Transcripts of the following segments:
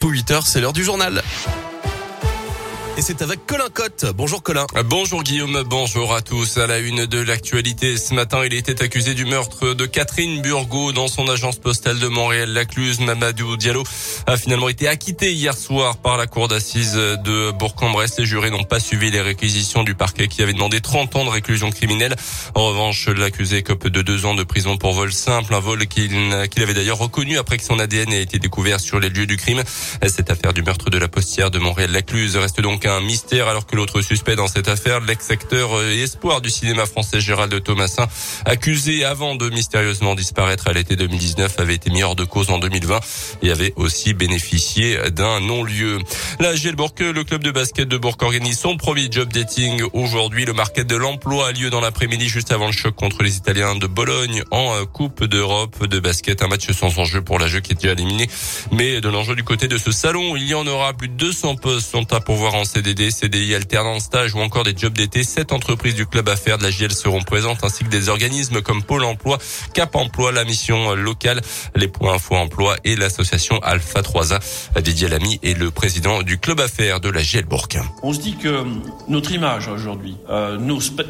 Pour 8h, c'est l'heure du journal. Et c'est avec Colin Cotte. Bonjour Colin. Bonjour Guillaume, bonjour à tous. À la une de l'actualité, ce matin, il était accusé du meurtre de Catherine Burgot dans son agence postale de Montréal-Lacluse. Mamadou Diallo a finalement été acquitté hier soir par la cour d'assises de Bourg-en-Bresse. Les jurés n'ont pas suivi les réquisitions du parquet qui avait demandé 30 ans de réclusion criminelle. En revanche, l'accusé cope de deux ans de prison pour vol simple, un vol qu'il avait d'ailleurs reconnu après que son ADN ait été découvert sur les lieux du crime. Cette affaire du meurtre de la postière de Montréal-Lacluse reste donc un mystère alors que l'autre suspect dans cette affaire, l'ex-acteur et espoir du cinéma français Gérald Thomasin, accusé avant de mystérieusement disparaître à l'été 2019, avait été mis hors de cause en 2020 et avait aussi bénéficié d'un non-lieu. La Gielbourg, le club de basket de Bourg organise son premier job dating aujourd'hui. Le market de l'emploi a lieu dans l'après-midi juste avant le choc contre les Italiens de Bologne en Coupe d'Europe de basket. Un match sans enjeu pour la jeu qui est déjà éliminé. Mais de l'enjeu du côté de ce salon, il y en aura plus de 200 postes sont à pourvoir en CDD, CDI, alternance, stage ou encore des jobs d'été. Sept entreprises du club affaires de la GL seront présentes ainsi que des organismes comme Pôle emploi, Cap emploi, la mission locale, les points info emploi et l'association Alpha 3A. Didier Lamy est le président du club affaires de la GL Bourg. On se dit que notre image aujourd'hui, euh,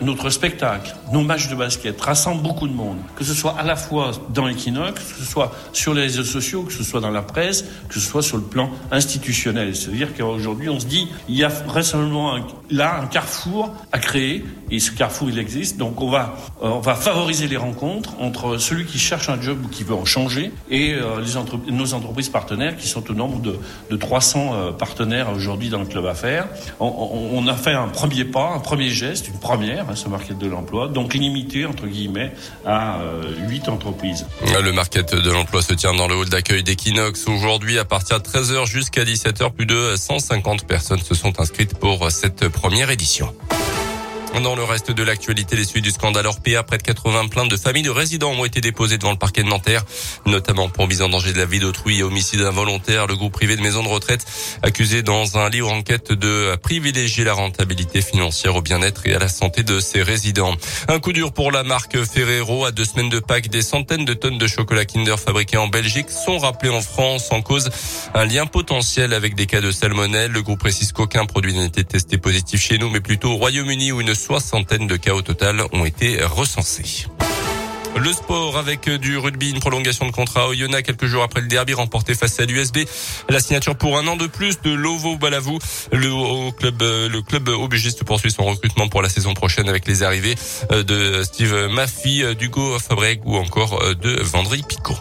notre spectacle, nos matchs de basket rassemblent beaucoup de monde, que ce soit à la fois dans l'équinoxe, que ce soit sur les réseaux sociaux, que ce soit dans la presse, que ce soit sur le plan institutionnel. C'est-à-dire qu'aujourd'hui, on se dit, il y a vraisemblablement un, là un carrefour à créer et ce carrefour il existe. Donc on va euh, on va favoriser les rencontres entre celui qui cherche un job ou qui veut en changer et euh, nos entreprises partenaires qui sont au nombre de, de 300 euh, partenaires aujourd'hui dans le club affaires. On, on, a fait un premier pas un premier geste une première hein, ce market de l'emploi donc limité entre guillemets à 8 entreprises. Le market de l'emploi se tient dans le hall d'accueil d'Equinox aujourd'hui à partir de 13h jusqu'à 17h plus de 150 personnes se sont inscrites pour cette première édition. Dans le reste de l'actualité, les suites du scandale Orpea, près de 80 plaintes de familles de résidents ont été déposées devant le parquet de Nanterre, notamment pour mise en danger de la vie d'autrui et homicide involontaire. Le groupe privé de maisons de retraite accusé dans un livre enquête de privilégier la rentabilité financière au bien-être et à la santé de ses résidents. Un coup dur pour la marque Ferrero. À deux semaines de Pâques, des centaines de tonnes de chocolat Kinder fabriqués en Belgique sont rappelés en France en cause un lien potentiel avec des cas de salmonelle. Le groupe précise qu'aucun produit n'a été testé positif chez nous, mais plutôt au Royaume-Uni où une soixantaine de cas au total ont été recensés. Le sport avec du rugby, une prolongation de contrat au Yona quelques jours après le derby remporté face à l'USB. La signature pour un an de plus de Lovo Balavou. Le club, le club obligiste poursuit son recrutement pour la saison prochaine avec les arrivées de Steve Maffy, d'Hugo Fabreg ou encore de Vendry Picot.